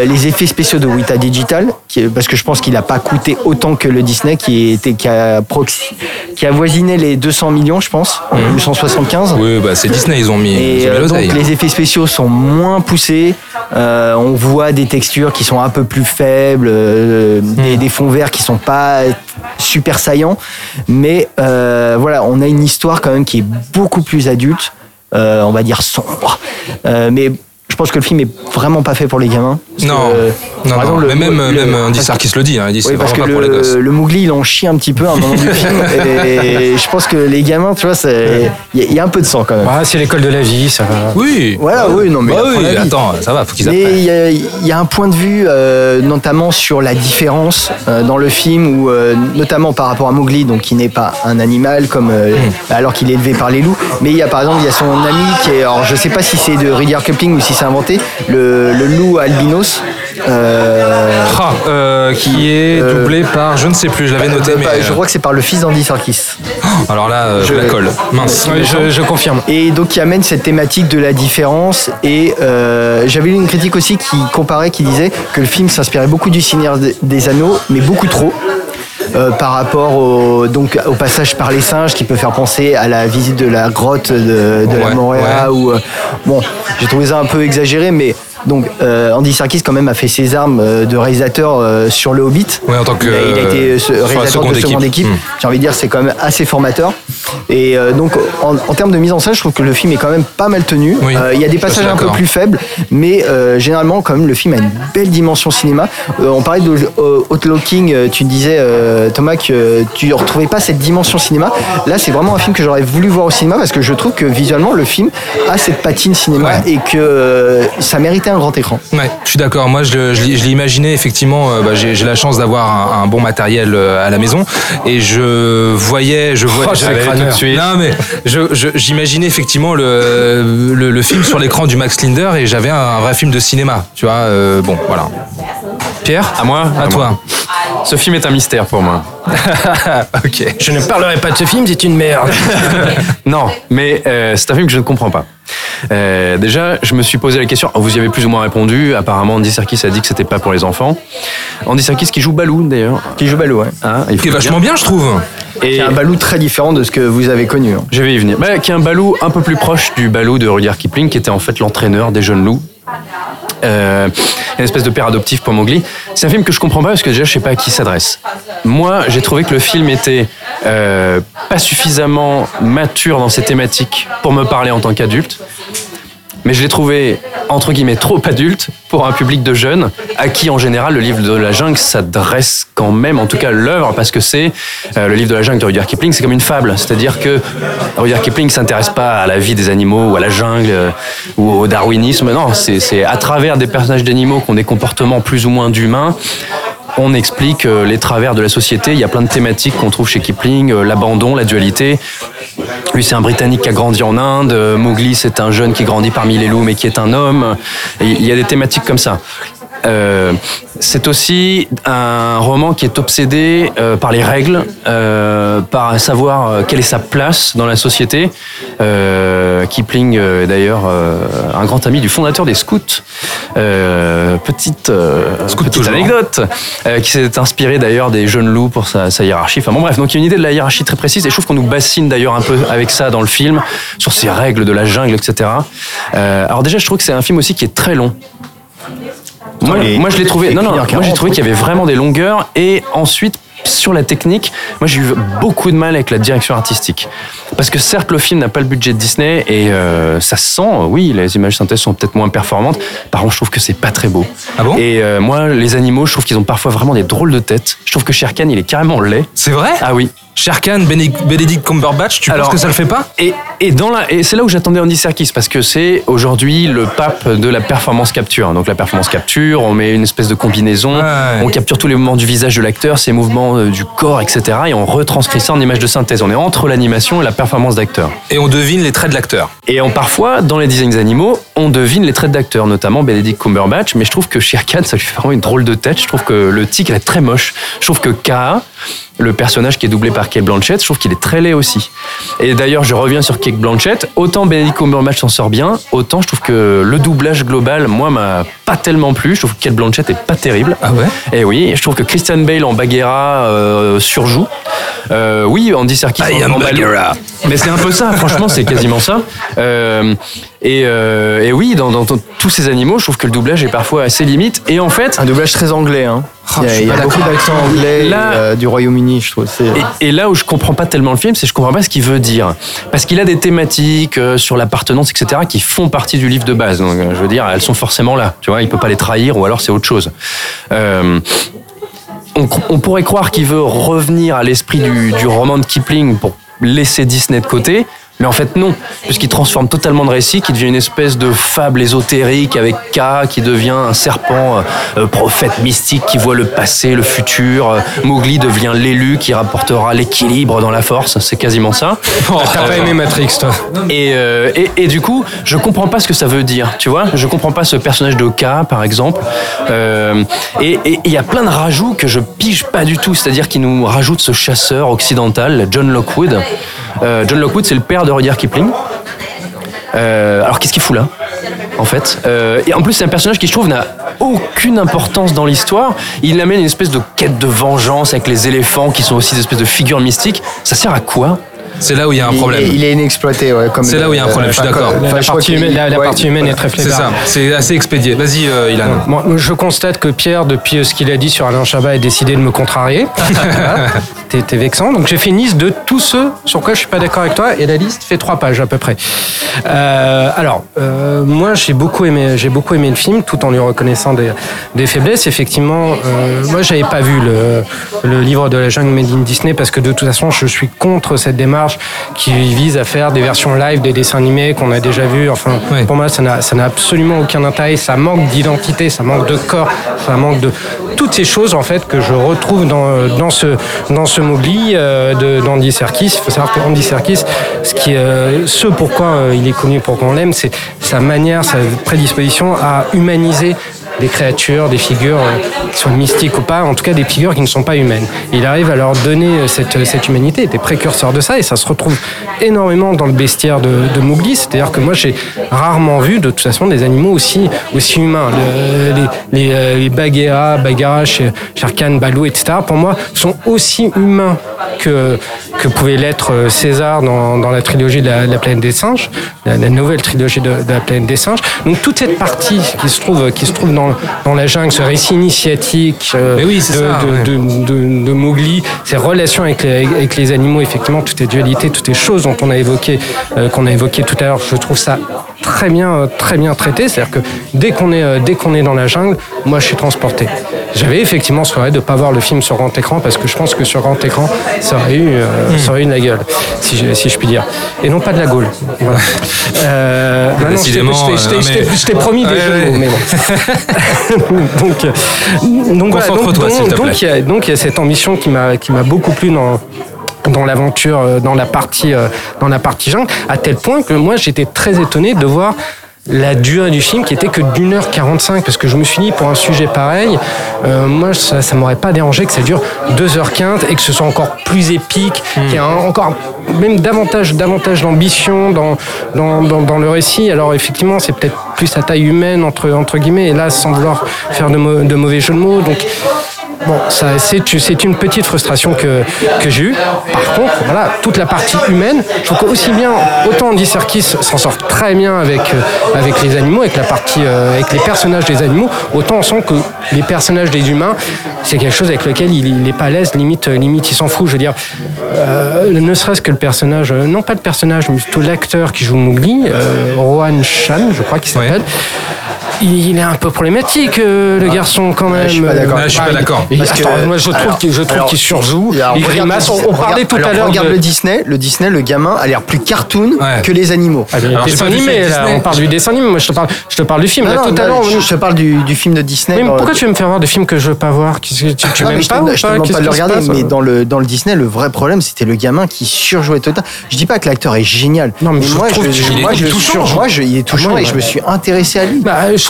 les effets spéciaux de Weta Digital, qui, parce que je pense qu'il n'a pas coûté autant que le Disney qui, était, qui, a, proxi- qui a voisiné les 200 millions je pense, ou 175. Oui, bah c'est Disney, ils ont mis, ils Et ont mis l'oseille. donc les effets spéciaux sont moins poussés. On voit des textures qui sont un peu plus faibles, des, des fonds verts qui sont pas super saillants. Mais euh, voilà, on a une histoire quand même qui est beaucoup plus adulte, euh, on va dire sombre. Euh, mais je pense que le film est vraiment pas fait pour les gamins. Non. que, euh, Non, par non, exemple, mais même, le- même Andy Serkis le dit, hein, il dit c'est oui, parce que pour les gosses. le, le Mowgli, il en chie un petit peu à un moment du film. [LAUGHS] Et je pense que les gamins, tu vois, il y, a- il y a un peu de sang quand même. Ah, c'est l'école de la vie, ça va. Oui. Voilà, oui, non, mais Bah oui, attends, ça va, faut qu'ils Mais apprennent. il y, a- il y a un point de vue, euh, notamment sur la différence euh, dans le film, où, euh, notamment par rapport à Mowgli, donc qui n'est pas un animal, comme euh, alors qu'il est élevé par les loups. Mais il y a par exemple, il y a son ami qui est, alors je sais pas si c'est de Rudyard Kipling ou si c'est inventé, le, le loup albinos. Euh, Ah, euh, qui est doublé par, je ne sais plus, je l'avais noté, euh, mais. pas- Je euh, crois que c'est par le fils d'Andy Serkis. Alors là, euh, je la colle. Mince. Je, je confirme. Et donc qui amène cette thématique de la différence. Et euh, j'avais lu une critique aussi qui comparait, qui disait que le film s'inspirait beaucoup du des- des Anneaux, mais beaucoup trop. Euh, par rapport au, donc, au passage par les singes qui peut faire penser à la visite de la grotte de, de la Moréa ouais. euh, bon j'ai trouvé ça un peu exagéré mais donc euh, Andy Serkis quand même a fait ses armes euh, de réalisateur euh, sur le Hobbit. Ouais, en tant que, il, a, il a été réalisateur seconde de seconde équipe. équipe, Hmm. j'ai envie de dire c'est quand même assez formateur. Et donc en, en termes de mise en scène je trouve que le film est quand même pas mal tenu. Oui, il y a des passages un peu plus faibles mais généralement quand même le film a une belle dimension cinéma. On parlait de Outlooking tu disais Thomas que tu ne retrouvais pas cette dimension cinéma. Là c'est vraiment un film que j'aurais voulu voir au cinéma parce que je trouve que visuellement le film a cette patine cinéma Ouais. et que ça méritait un grand écran Ouais, je suis d'accord. Moi, je, je je l'ai imaginé effectivement. euh, bah, j'ai la chance d'avoir un, un bon matériel euh, à la maison et je voyais, je voyais. Oh, c'est crâneur. tout de suite. Non, mais je- je- j'imaginais effectivement le, le, le film sur l'écran du Max Linder et j'avais un, un vrai film de cinéma. Tu vois. euh, bon, voilà. Pierre, À moi à toi. moi. Ce film est un mystère pour moi. [LAUGHS] ok. Je ne parlerai pas de ce film, c'est une merde. [LAUGHS] Non, mais euh, c'est un film que je ne comprends pas. Euh, déjà, je me suis posé la question. Vous y avez plus ou moins répondu. Apparemment, Andy Serkis a dit que c'était pas pour les enfants. Andy Serkis qui joue Baloo d'ailleurs. qui joue Balou ouais. Hein, il Qui est vachement bien, je trouve. Et c'est un Balou très différent de ce que vous avez connu hein. je vais y venir. Bah, qui est un Baloo un peu plus proche du Baloo de Rudyard Kipling, qui était en fait l'entraîneur des jeunes loups. Euh, une espèce de père adoptif pour Mowgli. C'est un film que je comprends pas parce que déjà je sais pas à qui s'adresse. Moi, j'ai trouvé que le film était euh, pas suffisamment mature dans ses thématiques pour me parler en tant qu'adulte. Mais je l'ai trouvé, entre guillemets, trop adulte pour un public de jeunes, à qui, en général, le livre de la jungle s'adresse quand même, en tout cas l'œuvre, parce que c'est euh, le livre de la jungle de Rudyard Kipling, c'est comme une fable. C'est-à-dire que Rudyard Kipling s'intéresse pas à la vie des animaux, ou à la jungle, euh, ou au darwinisme. Non, c'est c'est à travers des personnages d'animaux qui ont des comportements plus ou moins d'humains, on explique euh, les travers de la société. Il y a plein de thématiques qu'on trouve chez Kipling, euh, l'abandon, la dualité. Lui, c'est un Britannique qui a grandi en Inde. Euh, Mowgli, c'est un jeune qui grandit parmi les loups, mais qui est un homme. Il y a des thématiques comme ça. Euh, c'est aussi un roman qui est obsédé euh, par les règles, euh, par savoir euh, quelle est sa place dans la société. Euh, Kipling euh, est d'ailleurs euh, un grand ami du fondateur des scouts. Euh, petite euh, petite anecdote euh, qui s'est inspiré d'ailleurs des jeunes loups pour sa, sa hiérarchie. Enfin bon bref, donc il y a une idée de la hiérarchie très précise et je trouve qu'on nous bassine d'ailleurs un peu avec ça dans le film sur ces règles de la jungle, etc. Euh, alors déjà, je trouve que c'est un film aussi qui est très long. Moi, les- moi, je l'ai trouvé. Non, non. Moi, j'ai trouvé qu'il y avait vraiment des longueurs. Et ensuite, sur la technique, moi, j'ai eu beaucoup de mal avec la direction artistique. Parce que certes, le film n'a pas le budget de Disney et euh, ça se sent. Oui, les images synthèses sont peut-être moins performantes. Par contre, je trouve que c'est pas très beau. Ah bon? Et euh, moi, les animaux, je trouve qu'ils ont parfois vraiment des drôles de têtes. Je trouve que Shere Khan, il est carrément laid. C'est vrai? Ah oui. Sherkan, Benedict Cumberbatch, tu Alors, penses que ça le fait pas Et, et, dans la, et c'est là où j'attendais Andy Serkis, parce que c'est aujourd'hui le pape de la performance capture. Donc la performance capture, on met une espèce de combinaison, Ouais. on capture tous les mouvements du visage de l'acteur, ses mouvements euh, du corps, etc. Et on retranscrit ça en image de synthèse. On est entre l'animation et la performance d'acteur. Et on devine les traits de l'acteur. Et on, parfois, dans les designs animaux, on devine les traits d'acteurs, notamment Benedict Cumberbatch. Mais je trouve que Shere Khan, ça lui fait vraiment une drôle de tête. Je trouve que le tic, elle est très moche. Je trouve que K, le personnage qui est doublé par Kate Blanchett, je trouve qu'il est très laid aussi. Et d'ailleurs, je reviens sur Kate Blanchett. Autant Benedict Cumberbatch s'en sort bien, autant je trouve que le doublage global, moi, m'a pas tellement plu. Je trouve que Kate Blanchett est pas terrible. Ah ouais? Et oui, je trouve que Christian Bale en Bagheera euh, surjoue. Euh, oui, Andy Serkis I en, am en. Bagheera. Mais c'est un peu ça, franchement, c'est quasiment ça. Euh, et, et oui, dans, dans- tous ces animaux, je trouve que le doublage est parfois assez limite. Et en fait, un doublage très anglais hein. Ah, il y a, il y a pas beaucoup d'accents anglais Là- et, euh, du Royaume-Uni je trouve Et, et là où je comprends pas tellement le film, c'est que je comprends pas ce qu'il veut dire. Parce qu'il a des thématiques sur l'appartenance, etc., qui font partie du livre de base. Donc, je veux dire, elles sont forcément là. Tu vois, il peut pas les trahir, ou alors c'est autre chose. Euh, on, pourrait croire qu'il veut revenir à l'esprit du roman de Kipling pour laisser Disney de côté. Mais en fait, non, puisqu'il transforme totalement le récit, qui devient une espèce de fable ésotérique avec K, qui devient un serpent euh, euh, prophète mystique qui voit le passé, le futur. Euh, Mowgli devient l'élu qui rapportera l'équilibre dans la force. C'est quasiment ça. T'as pas aimé Matrix, toi Et, euh, et, et du coup, je comprends pas ce que ça veut dire, tu vois. Je comprends pas ce personnage de K, par exemple. Euh, et il y a plein de rajouts que je pige pas du tout. C'est-à-dire qu'il nous rajoute ce chasseur occidental, John Lockwood. John Lockwood, c'est le père de Rudyard Kipling. Euh, alors qu'est-ce qu'il fout là en fait? Euh, Et en plus c'est un personnage qui je trouve n'a aucune importance dans l'histoire. Il amène une espèce de quête de vengeance avec les éléphants qui sont aussi des espèces de figures mystiques. Ça sert à quoi? C'est là où il y a un Il- problème. Il, est inexploité, ouais. comme C'est là où il y a un problème, je suis enfin, d'accord. La partie humaine, la, la ouais, partie humaine est très C'est flébard. ça, c'est assez expédié. Vas-y, euh, Ilan. Moi, je constate que Pierre, depuis euh, ce qu'il a dit sur Alain Chabat, a décidé de me contrarier. [LAUGHS] T'es t'es vexant. Donc j'ai fait une liste de tous ceux sur quoi je suis pas d'accord avec toi, et la liste fait trois pages à peu près. Euh, alors, euh, moi j'ai beaucoup aimé, j'ai beaucoup aimé le film, tout en lui reconnaissant des, des faiblesses. Effectivement, euh, moi j'avais pas vu le, le livre de la jungle made in Disney parce que de toute façon je suis contre cette démarche qui vise à faire des versions live des dessins animés qu'on a déjà vus. Enfin, pour moi ça n'a absolument aucun intérêt. Ça manque d'identité, ça manque de corps, ça manque de toutes ces choses en fait que je retrouve dans, dans ce dans ce Mowgli euh, d'Andy Serkis. Il faut savoir que Andy Serkis, ce qui euh, ce pourquoi euh, il est connu, pourquoi on l'aime, c'est sa manière, sa prédisposition à humaniser des créatures, des figures, euh, qui soient mystiques ou pas, en tout cas des figures qui ne sont pas humaines. Il arrive à leur donner euh, cette, cette humanité, il était précurseur de ça, et ça se retrouve énormément dans le bestiaire de, de Mowgli, c'est-à-dire que moi j'ai rarement vu de toute façon des animaux aussi, aussi humains. Le- les, les, euh, les Bagheera, Bagheera, Sher Shere Khan, Balou, etc., pour moi, sont aussi humains que, que pouvait l'être euh, César dans, dans la trilogie de la, de la des singes, la, la nouvelle trilogie de, de la planète des singes. Donc toute cette partie qui se trouve, qui se trouve dans, dans la jungle, ce récit initiatique euh, oui, de, ça, de, ouais. de, de- Mowgli, ses relations avec les, avec les animaux, effectivement, toutes les dualités, toutes les choses dont on a évoqué, euh, qu'on a évoqué tout à l'heure, je trouve ça très bien, euh, très bien traité. C'est-à-dire que dès qu'on est, euh, dès qu'on est dans la jungle, moi je suis transporté. J'avais effectivement souhaité de ne pas voir le film sur grand écran parce que je pense que sur grand écran, ça aurait eu, euh, ça aurait eu de la gueule, si je, si je puis dire. Et non pas de la gaule. Voilà. [LAUGHS] Euh, bah non, je t'ai- promis des Ouais, jeux ouais. mots, mais bon. [LAUGHS] [LAUGHS] donc, euh, donc, voilà, donc, donc, il y a, donc il y a cette ambition qui m'a qui m'a beaucoup plu dans dans l'aventure, euh, dans la partie euh, dans la partie jungle, à tel point que moi j'étais très étonné de voir la durée du film qui était que d'une heure 45 parce que je me suis dit pour un sujet pareil euh, moi ça, ça m'aurait pas dérangé que ça dure 2h15 et que ce soit encore plus épique qu'il y a encore même davantage davantage d'ambition dans le récit. Alors effectivement c'est peut-être plus à taille humaine entre entre guillemets et là sans vouloir faire de, de mauvais jeux de mots. Donc Bon, ça, c'est, c'est une petite frustration que, que j'ai eue. Par contre, voilà, toute la partie humaine, je trouve qu'aussi bien, autant Andy Serkis s'en sort très bien avec, euh, avec les animaux, avec la partie, euh, avec les personnages des animaux, autant on sent que les personnages des humains, c'est quelque chose avec lequel il, il est pas à l'aise, limite, euh, limite il s'en fout. Je veux dire, euh, ne serait-ce que le personnage, euh, non pas le personnage, mais plutôt l'acteur qui joue Mowgli, Rohan Chan, je crois qu'il s'appelle. Il il est un peu problématique, euh, le garçon, quand même. je suis pas d'accord. Ah, je suis pas d'accord. Parce que- attends, moi, je trouve alors, qu'il je trouve alors, qu'il surjoue. Alors, il grimace. On, parlait regarde- tout à l'heure. Regarde de- le Disney. Le Disney, le gamin a l'air plus cartoon Ouais. que les animaux. Ah, dessin animé, le là, on parle du dessin animé. Moi, je te parle, je te parle du film. Non, là, non, tout à non, l'heure. je, te parle du, du film de Disney. Mais dans- pourquoi tu veux me faire voir des films que je veux pas voir? Tu, tu mais m'aimes je pas je te demande pas de le regarder, mais dans le, dans le Disney, le vrai problème, c'était le gamin qui surjouait total. Je dis pas que l'acteur est génial. Non, mais je moi, trouve je, moi, je, touchant. il est touchant moi, et je me suis intéressé à lui.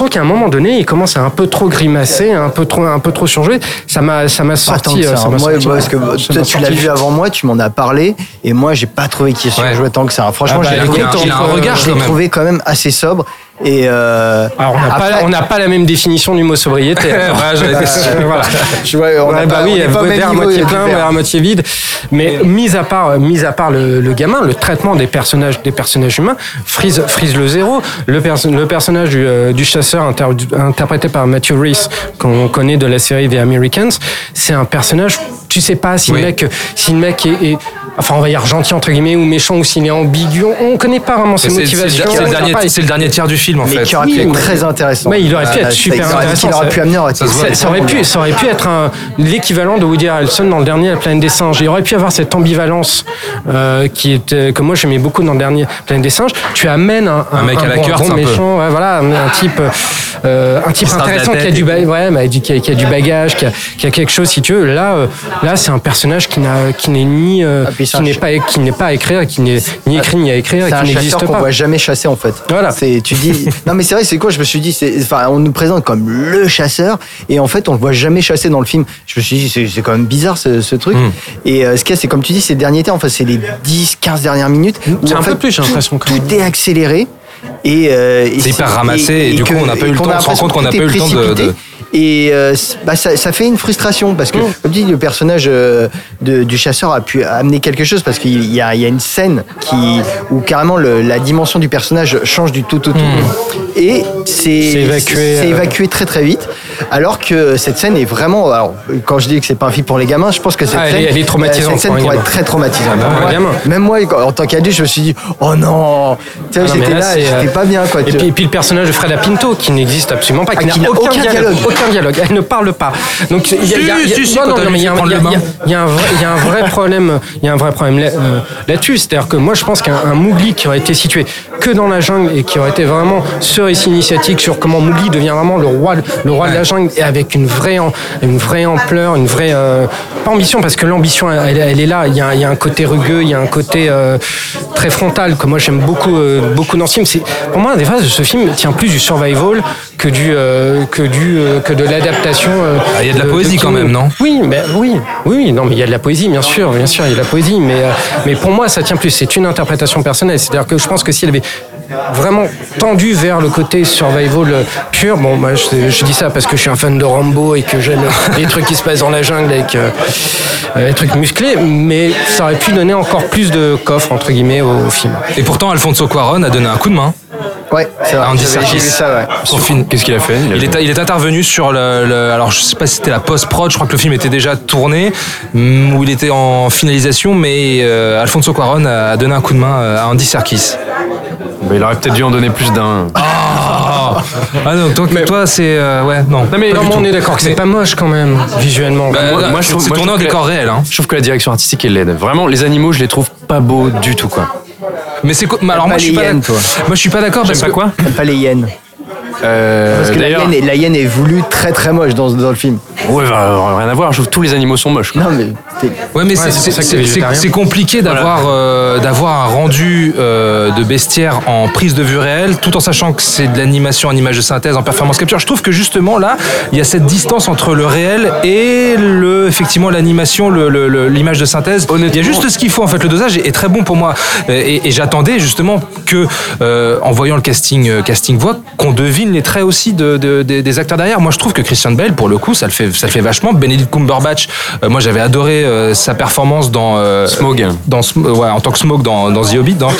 Je trouve qu'à un moment donné, il commence à un peu trop grimacer, un peu trop, un peu trop surjouer. Ça m'a, ça m'a sorti. que euh, ça. ça m'a Moi, sorti- parce que toi, tu l'as vu avant moi, tu m'en as parlé, et moi, j'ai pas trouvé qu'il surjouait tant que ça. Franchement, Ah bah, je l'ai écoute, trouvé- il a un je l'ai regard, trouvé quand même assez sobre. Et euh, Alors, on n'a pas, on n'a pas la même définition du mot sobriété. Ouais, [LAUGHS] voilà. je [LAUGHS] vois, on Ouais, a bah pas- on oui, pas même verre à moitié plein, verre. à moitié vide. Mais mis à part, mis à part le, le gamin, le traitement des personnages, des personnages humains, frise, frise le zéro. Le, perso- le personnage du, euh, du chasseur inter- interprété par Matthew Reese, qu'on connaît de la série The Americans, c'est un personnage. Tu sais pas si Oui. le mec, si le mec est, est enfin on va dire gentil entre guillemets ou méchant ou s'il est ambigu. On ne connaît pas vraiment ses C'est- c'est- motivations. C'est le, dernier- sait pas. c'est le dernier tiers du film en Mais fait. qui aurait pu Oui, être mais- très intéressant. Ouais, il aurait pu Euh, être super intéressant. Il aurait pu amener, aurait ça aurait pu, ça aurait pu être un- l'équivalent de Woody Harrelson dans le dernier La planète des singes. Il aurait pu avoir cette ambivalence euh, qui était, que moi j'aimais beaucoup dans le dernier Planète des singes. Tu amènes un, Un mec à la Kurtz, bon un peu. méchant, ouais, voilà, un, un type, euh, un type la intéressant qui a du, ouais, bah, qui, a, qui a du bagage, qui a, qui a quelque chose si tu veux. Là, euh, là c'est un personnage qui n'a, qui n'est ni, euh, Ah, qui n'est pas, qui n'est pas à écrire, qui n'est ni écrit ni à écrire, et C'est un qui chasseur n'existe qu'on pas. voit jamais chasser en fait. Voilà. C'est tu dis [LAUGHS] non mais c'est vrai c'est quoi je me suis dit c'est enfin on nous présente comme le chasseur et en fait on le voit jamais chasser dans le film. Je me suis dit c'est quand même bizarre ce, ce truc. Hmm. Et euh, ce qu'il y a c'est comme tu dis ces derniers temps enfin c'est les 10 15 dernières minutes où en un peu fait, plus, j'ai tout- l'impression, quand Tout est accéléré. Et, euh, et C'est hyper ramassé, et du coup, on n'a pas eu le qu'on temps, on se rend compte qu'on n'a tout pas eu le temps de- Et euh, bah, ça, ça fait une frustration parce que, Mm. comme dis, le personnage euh, de- du chasseur a pu amener quelque chose parce qu'il y a, il y a une scène qui, où carrément le- la dimension du personnage change du tout au tout. Et c'est C'est évacué, euh, évacué très très vite. Alors que cette scène est vraiment. Alors, quand je dis que c'est pas un film pour les gamins, je pense que cette Ah, elle scène, est- elle est traumatisante cette scène pour pourrait être très traumatisante. Ah bah, Moi. Même moi, en tant qu'adulte, je me suis dit, oh non, tu vois, Ah j'étais là, et euh, j'étais pas bien quoi. Et puis, et puis le personnage de Freda Pinto qui n'existe absolument pas, qui Ah, n'a qui n'a aucun, aucun dialogue, dialogue. Aucun dialogue. Elle ne parle pas. Donc il y a, un- vrai- problème. Il y a un vrai problème là- euh, là-dessus. C'est-à-dire que moi je pense qu'un un Mowgli qui aurait été situé que dans la jungle et qui aurait été vraiment ce récit initiatique sur comment Mowgli devient vraiment le roi, le roi de la jungle et avec une vraie, une vraie ampleur, une vraie euh, pas ambition parce que l'ambition elle, elle est là. Il y, a, il y a un côté rugueux, il y a un côté euh, très frontal que moi j'aime beaucoup, euh, beaucoup dans ce film. Pour moi des phases de ce film tient plus du survival que du euh, que du euh, que de l'adaptation. euh, Ah, il y a de la poésie quand même, non? Oui, mais oui, oui, oui, non, mais il y a de la poésie, bien sûr, bien sûr, il y a de la poésie, mais euh, mais pour moi ça tient plus. C'est une interprétation personnelle. C'est-à-dire que je pense que s'il avait vraiment tendu vers le côté survival pur, bon, moi je, je dis ça parce que je suis un fan de Rambo et que j'aime [LAUGHS] les trucs qui se passent dans la jungle avec euh, euh, les trucs musclés, mais ça aurait pu donner encore plus de coffre entre guillemets au, au film. Et pourtant, Alfonso Cuaron a donné un coup de main Ouais, c'est vrai. à Andy J'avais- Serkis. J'ai vu ça, ouais. Son film. Qu'est-ce qu'il a fait Il est, il est intervenu sur le, le- alors je sais pas si c'était la post-prod, je crois que le film était déjà tourné, mm, où il était en finalisation, mais euh, Alfonso Cuaron a donné un coup de main à Andy Serkis. Bah, il aurait peut-être dû en donner plus d'un. Ah, ah non, toi, toi c'est euh, ouais non. Non, mais Non, mais on est d'accord que c'est Mais- pas moche quand même visuellement. Bah, moi- là, moi, je trouve- c'est tourné en décor réel. Hein. Je trouve que la direction artistique est laide. Vraiment, les animaux, je les trouve pas beaux du tout, quoi. Mais c'est quoi mais alors moi je suis pas hyènes, d'ac- toi. moi je suis pas d'accord parce que pas quoi pas les hyènes. Euh, Parce que la hyène, est, la hyène est voulue très très moche dans, dans le film. ouais, bah, rien à voir. Je trouve que tous les animaux sont moches. quoi. Non mais Ouais, mais Ouais, c'est- compliqué d'avoir euh, d'avoir un rendu euh, de bestiaire en prise de vue réelle, tout en sachant que c'est de l'animation en image de synthèse, en performance capture. Je trouve que justement là, il y a cette distance entre le réel et le effectivement l'animation, le- le- le- l'image de synthèse. Il y a juste ce qu'il faut en fait. Le dosage est, est très bon pour moi, et, et j'attendais justement que euh, en voyant le casting euh, casting voix, qu'on devine les traits aussi de, de- des- des acteurs derrière. Moi, je trouve que Christian Bale, pour le coup, ça le fait ça le fait vachement. Benedict Cumberbatch, euh, moi j'avais adoré euh, sa performance dans euh, Smog. dans ouais, en tant que Smoke dans, dans The Hobbit. Dans...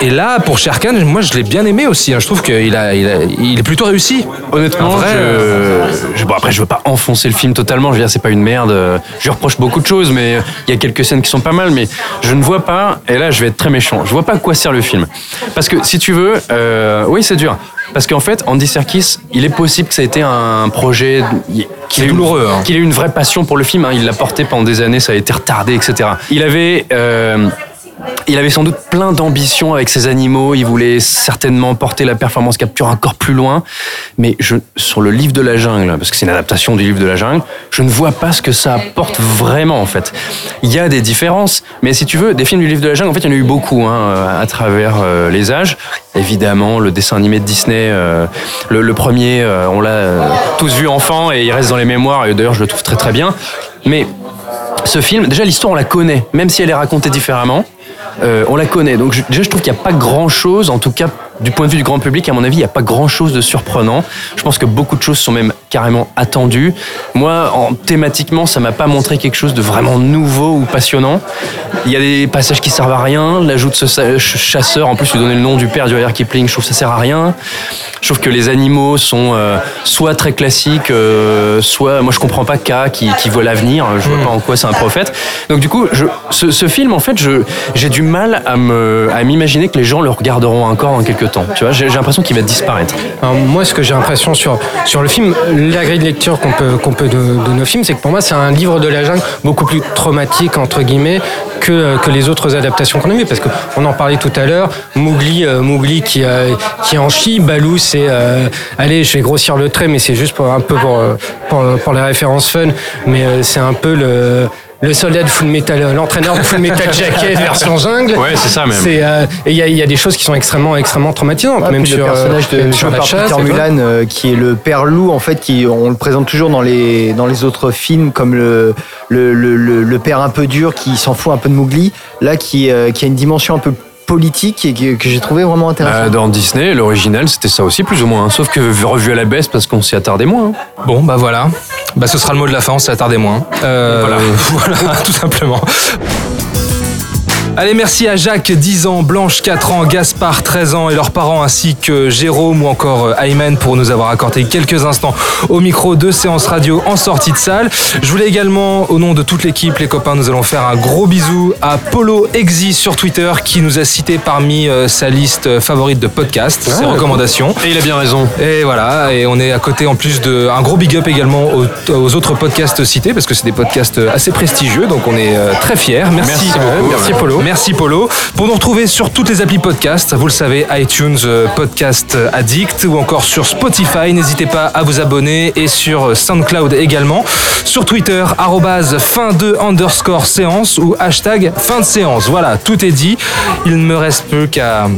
Et là, pour Sherkan, moi je l'ai bien aimé aussi. hein. Je trouve qu'il a, il a- il est plutôt réussi. Honnêtement, En vrai, je, je- bon après je veux pas enfoncer le film totalement. Je veux dire c'est pas une merde. Je lui reproche beaucoup de choses, mais il y a quelques scènes qui sont pas mal. Mais je ne vois pas. Et là je vais être très méchant. Je vois pas à quoi sert le film. Parce que si tu veux, euh, oui c'est dur. Parce qu'en fait Andy Serkis, il est possible que ça ait été un projet qui est douloureux, hein. qu'il ait eu une vraie passion pour le film. hein. Il l'a porté pendant des années, ça a été retardé, etc. Il avait euh, il avait sans doute plein d'ambitions avec ses animaux. Il voulait certainement porter la performance capture encore plus loin. Mais je, sur le livre de la jungle, parce que c'est une adaptation du livre de la jungle, je ne vois pas ce que ça apporte vraiment, en fait. Il y a des différences. Mais si tu veux, des films du livre de la jungle, en fait, il y en a eu beaucoup, hein, à travers euh, les âges. Évidemment, le dessin animé de Disney, euh, le, premier, euh, on l'a tous vu enfant et il reste dans les mémoires. Et d'ailleurs, je le trouve très très bien. Mais ce film, déjà l'histoire on la connaît, même si elle est racontée différemment, on la connaît. Donc je- déjà je trouve qu'il n'y a pas grand chose, en tout cas du point de vue du grand public, à mon avis, il n'y a pas grand chose de surprenant. Je pense que beaucoup de choses sont même carrément attendu. Moi, en, thématiquement, ça m'a pas montré quelque chose de vraiment nouveau ou passionnant. Il y a des passages qui servent à rien. L'ajout de ce chasseur, en plus, lui donner le nom du père du Rudyard Kipling, je trouve que ça sert à rien. Je trouve que les animaux sont euh, soit très classiques, euh, soit moi je comprends pas K qui, qui voit l'avenir. Je vois pas en quoi c'est un prophète. Donc du coup, je, ce, ce film, en fait, j'ai du mal à m'imaginer que les gens le regarderont encore dans quelques temps. Tu vois, j'ai, l'impression qu'il va disparaître. Alors, moi, ce que j'ai l'impression sur, sur le film, la de lecture qu'on peut, qu'on peut de, de nos films, c'est que pour moi, c'est un livre de la jungle beaucoup plus traumatique, entre guillemets, que, que les autres adaptations qu'on a vues. Parce qu'on en parlait tout à l'heure, Mowgli, euh, Mowgli qui, euh, qui en chie, Balou, c'est. euh, allez, je vais grossir le trait, mais c'est juste pour, un peu pour, euh, pour, pour les références fun, mais euh, c'est un peu le. Le soldat de Full Metal, euh, l'entraîneur de Full Metal [LAUGHS] Jacket version jungle. Ouais, c'est ça même. C'est, euh, et il y, a- il y a des choses qui sont extrêmement, extrêmement traumatisantes, Ouais, même sur le personnage euh, de sur la par chasse. Peter. Mulan, euh, qui est le père loup, en fait, qui on le présente toujours dans les dans les autres films comme le le, le, le- le père un peu dur qui s'en fout un peu de Mowgli, là qui euh, qui a une dimension un peu politique et que, que j'ai trouvé vraiment intéressant. Euh, dans Disney, l'original, c'était ça aussi, plus ou moins. hein. Sauf que revu à la baisse parce qu'on s'y attardait moins. hein. Bon, bah voilà. Bah, ce sera le mot de la fin, on s'y attardait moins. Euh, Voilà. [LAUGHS] voilà, tout simplement. Allez, merci à Jacques, 10 ans, Blanche, 4 ans, Gaspard, 13 ans et leurs parents, ainsi que Jérôme ou encore euh, Ayman pour nous avoir accordé quelques instants au micro de séance radio en sortie de salle. Je voulais également, au nom de toute l'équipe, les copains, nous allons faire un gros bisou à Polo Exi sur Twitter qui nous a cité parmi euh, sa liste euh, favorite de podcasts, ses recommandations. Et il a bien raison. Et voilà, et on est à côté en plus de un gros big up également aux, aux autres podcasts cités parce que c'est des podcasts assez prestigieux, donc on est très fiers. Merci, Merci beaucoup. merci. Polo. Merci Polo. Pour nous retrouver sur toutes les applis podcast, vous le savez, iTunes, euh, Podcast Addict ou encore sur Spotify, n'hésitez pas à vous abonner et sur SoundCloud également. Sur Twitter, arrobase fin de underscore séance ou hashtag fin de séance. Voilà, tout est dit. Il ne me reste plus qu'à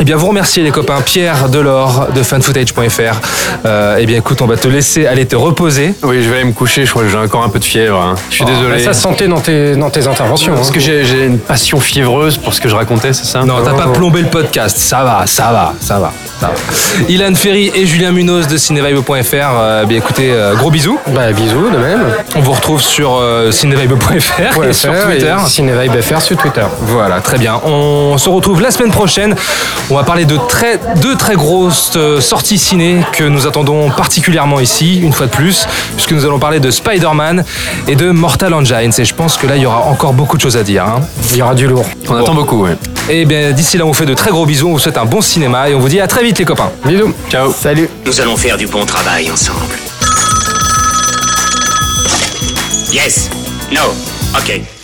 eh bien, vous remercier les copains Pierre Delors de fanfootage.fr. Euh, eh bien, écoute, on va te laisser aller te reposer. Oui, je vais aller me coucher, je crois que j'ai encore un peu de fièvre. hein. Je suis Oh, désolé. Ça se sentait dans tes, dans tes interventions. Parce hein. que j'ai j'ai une passion fiévreuse pour ce que je racontais, c'est ça? Non, t'as pas plombé le podcast. Ça va, ça va, ça va. Ilan Ferry et Julien Munoz de cinevibe.fr. Euh, bien, écoutez, euh, gros bisous. Bah, bisous de même. On vous retrouve sur euh, cinevibe.fr et sur Twitter. CinéVibeFR sur Twitter. Voilà, très bien. On se retrouve la semaine prochaine. On va parler de très, deux très grosses euh, sorties ciné que nous attendons particulièrement ici, une fois de plus, puisque nous allons parler de Spider-Man et de Mortal Engines. Et je pense que là, il y aura encore beaucoup de choses à dire. hein. Il y aura du lourd. On attend beaucoup, ouais. Et bien, d'ici là, on vous fait de très gros bisous. On vous souhaite un bon cinéma et on vous dit à très vite, les copains. Bisous. Ciao. Salut. Nous allons faire du bon travail ensemble. Yes. No. Ok.